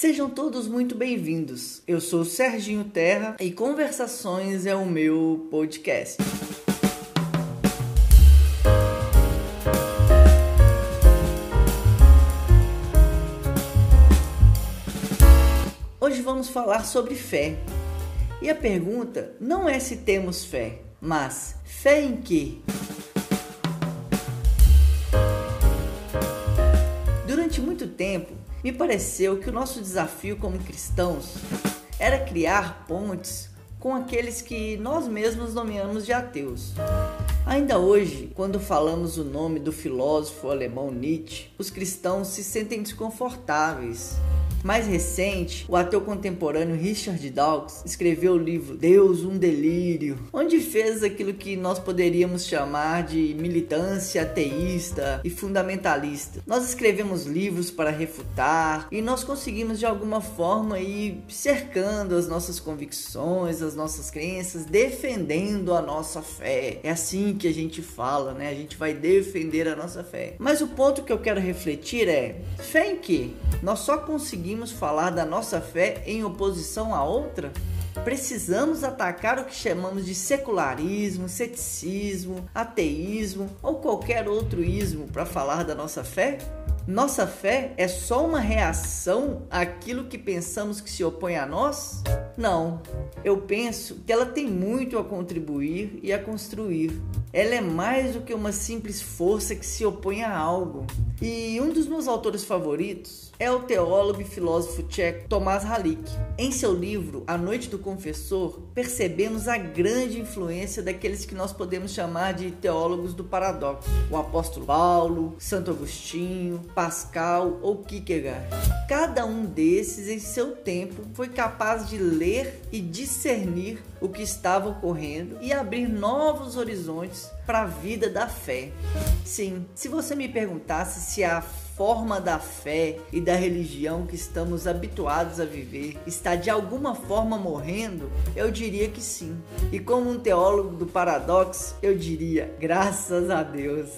Sejam todos muito bem-vindos. Eu sou Serginho Terra e Conversações é o meu podcast. Hoje vamos falar sobre fé. E a pergunta não é se temos fé, mas fé em quê? Durante muito tempo, me pareceu que o nosso desafio como cristãos era criar pontes com aqueles que nós mesmos nomeamos de ateus. Ainda hoje, quando falamos o nome do filósofo alemão Nietzsche, os cristãos se sentem desconfortáveis mais recente, o ateu contemporâneo Richard Dawkins escreveu o livro Deus, um Delírio, onde fez aquilo que nós poderíamos chamar de militância ateísta e fundamentalista. Nós escrevemos livros para refutar e nós conseguimos de alguma forma ir cercando as nossas convicções, as nossas crenças, defendendo a nossa fé. É assim que a gente fala, né? A gente vai defender a nossa fé. Mas o ponto que eu quero refletir é: fé em que? Nós só conseguimos conseguimos falar da nossa fé em oposição a outra? Precisamos atacar o que chamamos de secularismo, ceticismo, ateísmo ou qualquer outro ismo para falar da nossa fé? Nossa fé é só uma reação àquilo que pensamos que se opõe a nós? Não, eu penso que ela tem muito a contribuir e a construir. Ela é mais do que uma simples força que se opõe a algo. E um dos meus autores favoritos é o teólogo e filósofo tcheco Tomás Halik. Em seu livro A Noite do Confessor, percebemos a grande influência daqueles que nós podemos chamar de teólogos do paradoxo: o apóstolo Paulo, Santo Agostinho, Pascal ou Kierkegaard. Cada um desses, em seu tempo, foi capaz de ler e discernir o que estava ocorrendo e abrir novos horizontes para a vida da fé. Sim, se você me perguntasse se a forma da fé e da religião que estamos habituados a viver está de alguma forma morrendo, eu diria que sim. E como um teólogo do paradoxo, eu diria graças a Deus.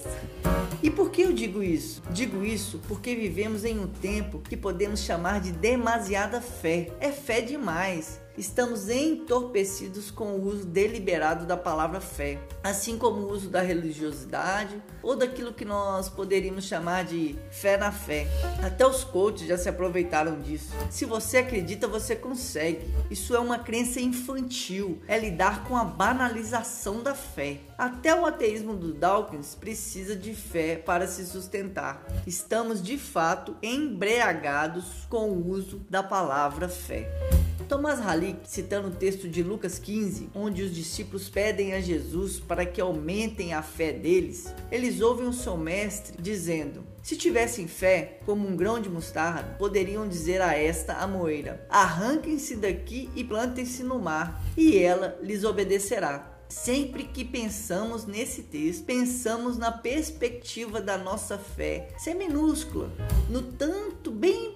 E por que eu digo isso? Digo isso porque vivemos em um tempo que podemos chamar de demasiada fé. É fé demais estamos entorpecidos com o uso deliberado da palavra fé, assim como o uso da religiosidade ou daquilo que nós poderíamos chamar de fé na fé. Até os coaches já se aproveitaram disso. Se você acredita, você consegue. Isso é uma crença infantil, é lidar com a banalização da fé. Até o ateísmo do Dawkins precisa de fé para se sustentar. Estamos de fato embriagados com o uso da palavra fé. Thomas Halik, citando o texto de Lucas 15, onde os discípulos pedem a Jesus para que aumentem a fé deles, eles ouvem o seu mestre dizendo: se tivessem fé, como um grão de mostarda, poderiam dizer a esta amoeira: Arranquem-se daqui e plantem-se no mar, e ela lhes obedecerá. Sempre que pensamos nesse texto, pensamos na perspectiva da nossa fé ser minúscula, no tanto bem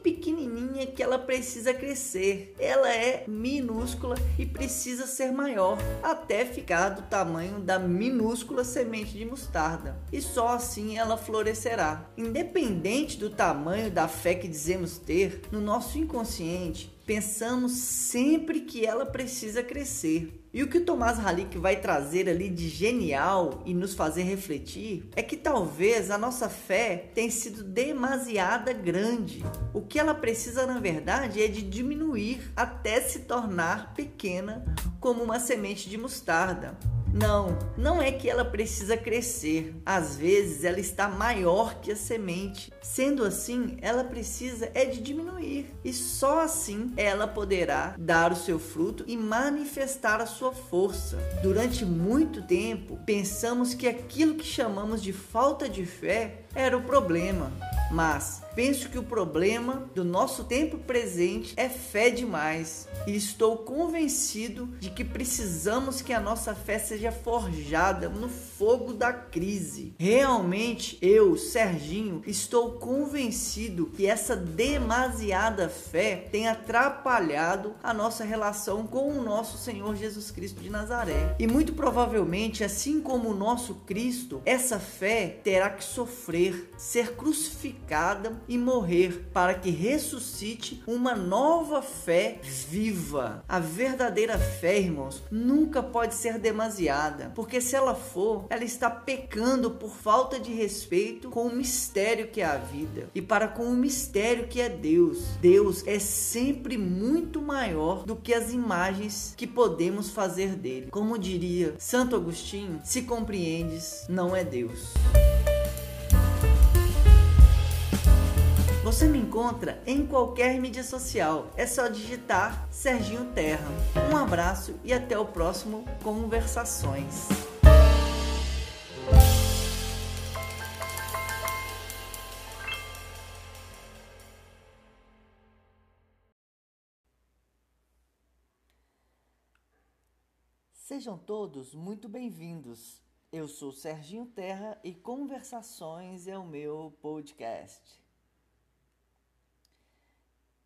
que ela precisa crescer. Ela é minúscula e precisa ser maior, até ficar do tamanho da minúscula semente de mostarda. E só assim ela florescerá. Independente do tamanho da fé que dizemos ter, no nosso inconsciente pensamos sempre que ela precisa crescer. E o que o Tomás Halik vai trazer ali de genial e nos fazer refletir é que talvez a nossa fé tenha sido demasiada grande. O que ela precisa, na verdade, é de diminuir até se tornar pequena, como uma semente de mostarda. Não, não é que ela precisa crescer. Às vezes ela está maior que a semente. Sendo assim, ela precisa é de diminuir. E só assim ela poderá dar o seu fruto e manifestar a sua força. Durante muito tempo, pensamos que aquilo que chamamos de falta de fé era o problema. Mas penso que o problema do nosso tempo presente é fé demais. E estou convencido de que precisamos que a nossa fé seja forjada no fogo da crise. Realmente, eu, Serginho, estou convencido que essa demasiada fé tem atrapalhado a nossa relação com o nosso Senhor Jesus Cristo de Nazaré. E muito provavelmente, assim como o nosso Cristo, essa fé terá que sofrer, ser crucificada e morrer para que ressuscite uma nova fé viva. A verdadeira fé, irmãos, nunca pode ser demasiada, porque se ela for, ela está pecando por falta de respeito com o mistério que é a vida e para com o mistério que é Deus. Deus é sempre muito maior do que as imagens que podemos fazer dele. Como diria Santo Agostinho, se compreendes, não é Deus. Você me encontra em qualquer mídia social. É só digitar Serginho Terra. Um abraço e até o próximo Conversações. Sejam todos muito bem-vindos. Eu sou Serginho Terra e Conversações é o meu podcast.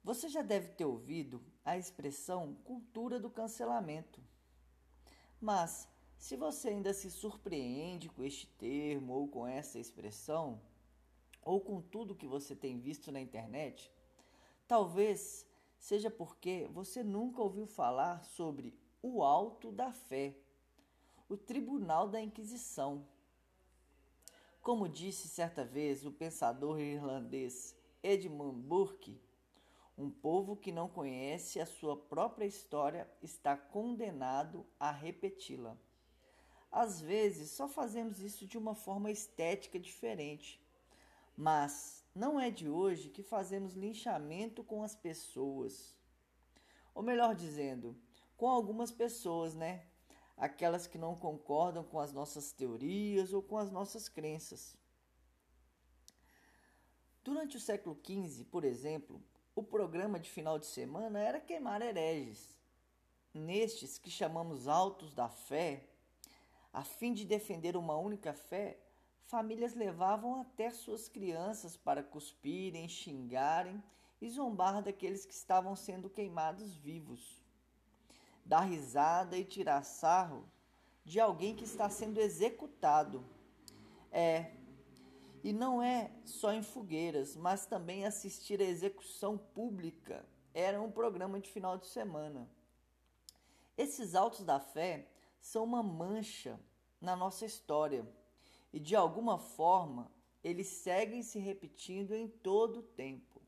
Você já deve ter ouvido a expressão cultura do cancelamento. Mas, se você ainda se surpreende com este termo ou com essa expressão, ou com tudo que você tem visto na internet, talvez seja porque você nunca ouviu falar sobre o alto da fé, o tribunal da Inquisição. Como disse certa vez o pensador irlandês Edmund Burke, um povo que não conhece a sua própria história está condenado a repeti-la. Às vezes só fazemos isso de uma forma estética diferente, mas não é de hoje que fazemos linchamento com as pessoas. Ou melhor dizendo, com algumas pessoas, né? Aquelas que não concordam com as nossas teorias ou com as nossas crenças. Durante o século XV, por exemplo, o programa de final de semana era queimar hereges. Nestes que chamamos altos da fé, a fim de defender uma única fé, famílias levavam até suas crianças para cuspirem, xingarem e zombar daqueles que estavam sendo queimados vivos. Dar risada e tirar sarro de alguém que está sendo executado. É, e não é só em fogueiras, mas também assistir à execução pública era um programa de final de semana. Esses autos da fé são uma mancha na nossa história e de alguma forma eles seguem se repetindo em todo o tempo.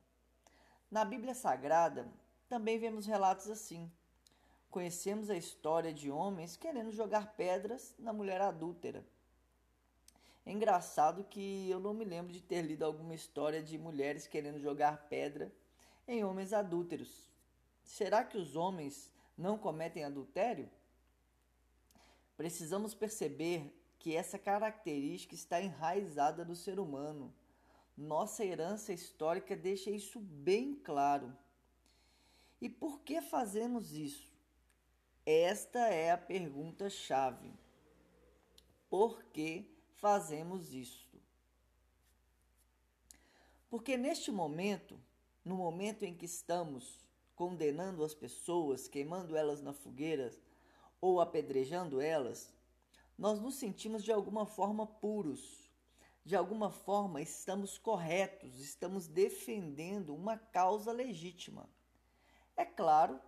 Na Bíblia Sagrada também vemos relatos assim. Conhecemos a história de homens querendo jogar pedras na mulher adúltera é engraçado que eu não me lembro de ter lido alguma história de mulheres querendo jogar pedra em homens adúlteros. Será que os homens não cometem adultério? Precisamos perceber que essa característica está enraizada no ser humano. Nossa herança histórica deixa isso bem claro. E por que fazemos isso? Esta é a pergunta-chave. Por que fazemos isto? Porque neste momento, no momento em que estamos condenando as pessoas, queimando elas na fogueira ou apedrejando elas, nós nos sentimos de alguma forma puros, de alguma forma estamos corretos, estamos defendendo uma causa legítima. É claro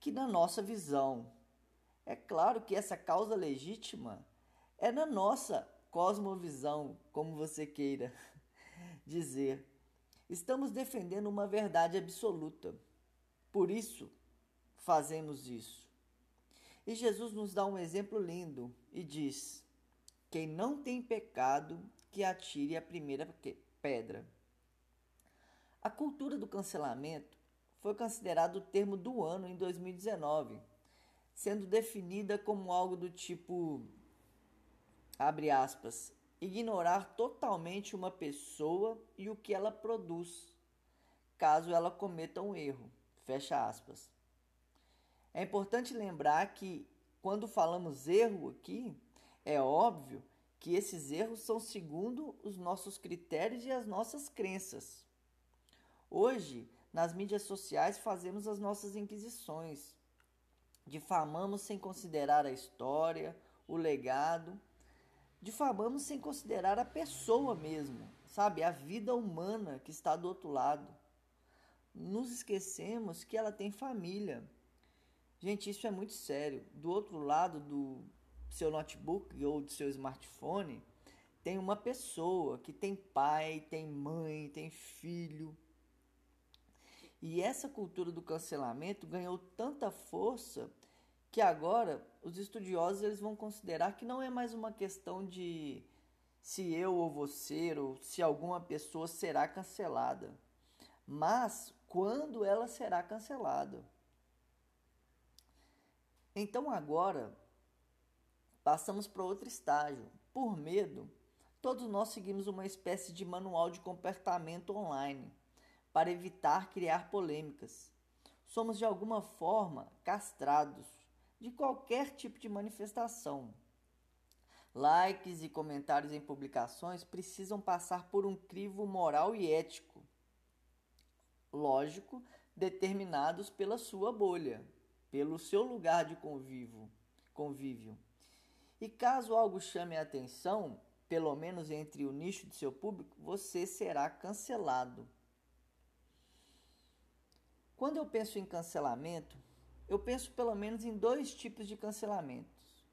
que na nossa visão, é claro que essa causa legítima é na nossa cosmovisão, como você queira dizer. Estamos defendendo uma verdade absoluta. Por isso, fazemos isso. E Jesus nos dá um exemplo lindo e diz: Quem não tem pecado, que atire a primeira pedra. A cultura do cancelamento foi considerado o termo do ano em 2019, sendo definida como algo do tipo abre aspas, ignorar totalmente uma pessoa e o que ela produz, caso ela cometa um erro, fecha aspas. É importante lembrar que quando falamos erro aqui, é óbvio que esses erros são segundo os nossos critérios e as nossas crenças. Hoje, nas mídias sociais, fazemos as nossas inquisições. Difamamos sem considerar a história, o legado Difamamos sem considerar a pessoa mesmo, sabe? A vida humana que está do outro lado. Nos esquecemos que ela tem família. Gente, isso é muito sério. Do outro lado do seu notebook ou do seu smartphone, tem uma pessoa que tem pai, tem mãe, tem filho. E essa cultura do cancelamento ganhou tanta força que agora os estudiosos eles vão considerar que não é mais uma questão de se eu ou você ou se alguma pessoa será cancelada, mas quando ela será cancelada. Então agora passamos para outro estágio. Por medo, todos nós seguimos uma espécie de manual de comportamento online para evitar criar polêmicas. Somos de alguma forma castrados de qualquer tipo de manifestação. Likes e comentários em publicações precisam passar por um crivo moral e ético, lógico, determinados pela sua bolha, pelo seu lugar de convívio. convívio. E caso algo chame a atenção, pelo menos entre o nicho de seu público, você será cancelado. Quando eu penso em cancelamento, eu penso pelo menos em dois tipos de cancelamentos.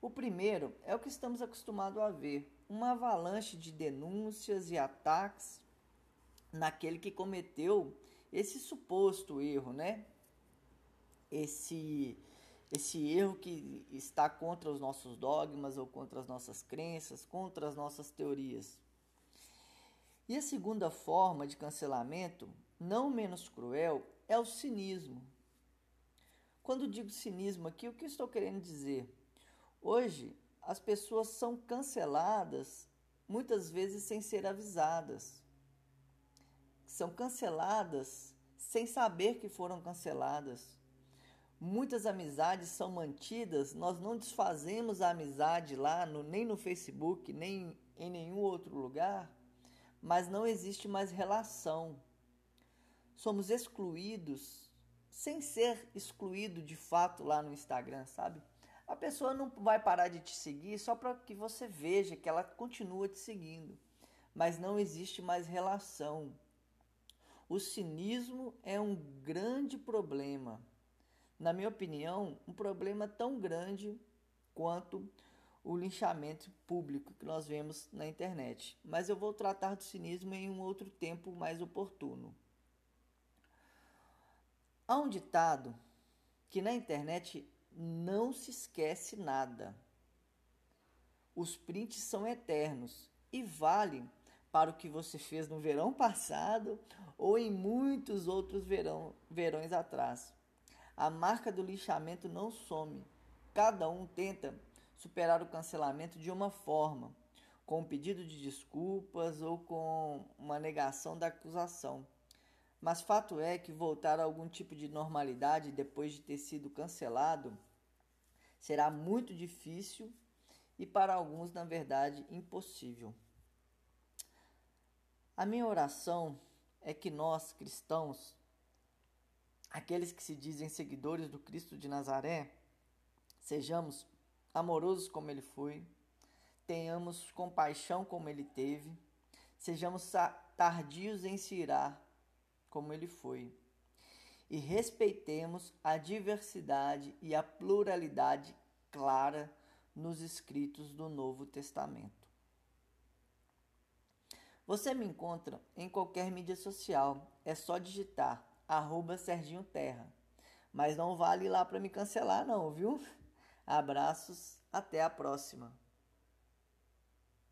O primeiro é o que estamos acostumados a ver: uma avalanche de denúncias e ataques naquele que cometeu esse suposto erro, né? Esse esse erro que está contra os nossos dogmas ou contra as nossas crenças, contra as nossas teorias. E a segunda forma de cancelamento, não menos cruel, é o cinismo. Quando digo cinismo aqui, o que estou querendo dizer? Hoje, as pessoas são canceladas muitas vezes sem ser avisadas. São canceladas sem saber que foram canceladas. Muitas amizades são mantidas, nós não desfazemos a amizade lá, no, nem no Facebook, nem em nenhum outro lugar, mas não existe mais relação. Somos excluídos sem ser excluído de fato lá no Instagram, sabe? A pessoa não vai parar de te seguir só para que você veja que ela continua te seguindo, mas não existe mais relação. O cinismo é um grande problema. Na minha opinião, um problema tão grande quanto o linchamento público que nós vemos na internet. Mas eu vou tratar do cinismo em um outro tempo mais oportuno. Há um ditado que na internet não se esquece nada. Os prints são eternos e valem para o que você fez no verão passado ou em muitos outros verão, verões atrás. A marca do lixamento não some. Cada um tenta superar o cancelamento de uma forma, com um pedido de desculpas ou com uma negação da acusação. Mas fato é que voltar a algum tipo de normalidade depois de ter sido cancelado será muito difícil e para alguns, na verdade, impossível. A minha oração é que nós, cristãos, aqueles que se dizem seguidores do Cristo de Nazaré, sejamos amorosos como ele foi, tenhamos compaixão como ele teve, sejamos tardios em se irar como ele foi. E respeitemos a diversidade e a pluralidade clara nos escritos do Novo Testamento. Você me encontra em qualquer mídia social, é só digitar arroba Serginho Terra. Mas não vale lá para me cancelar não, viu? Abraços, até a próxima.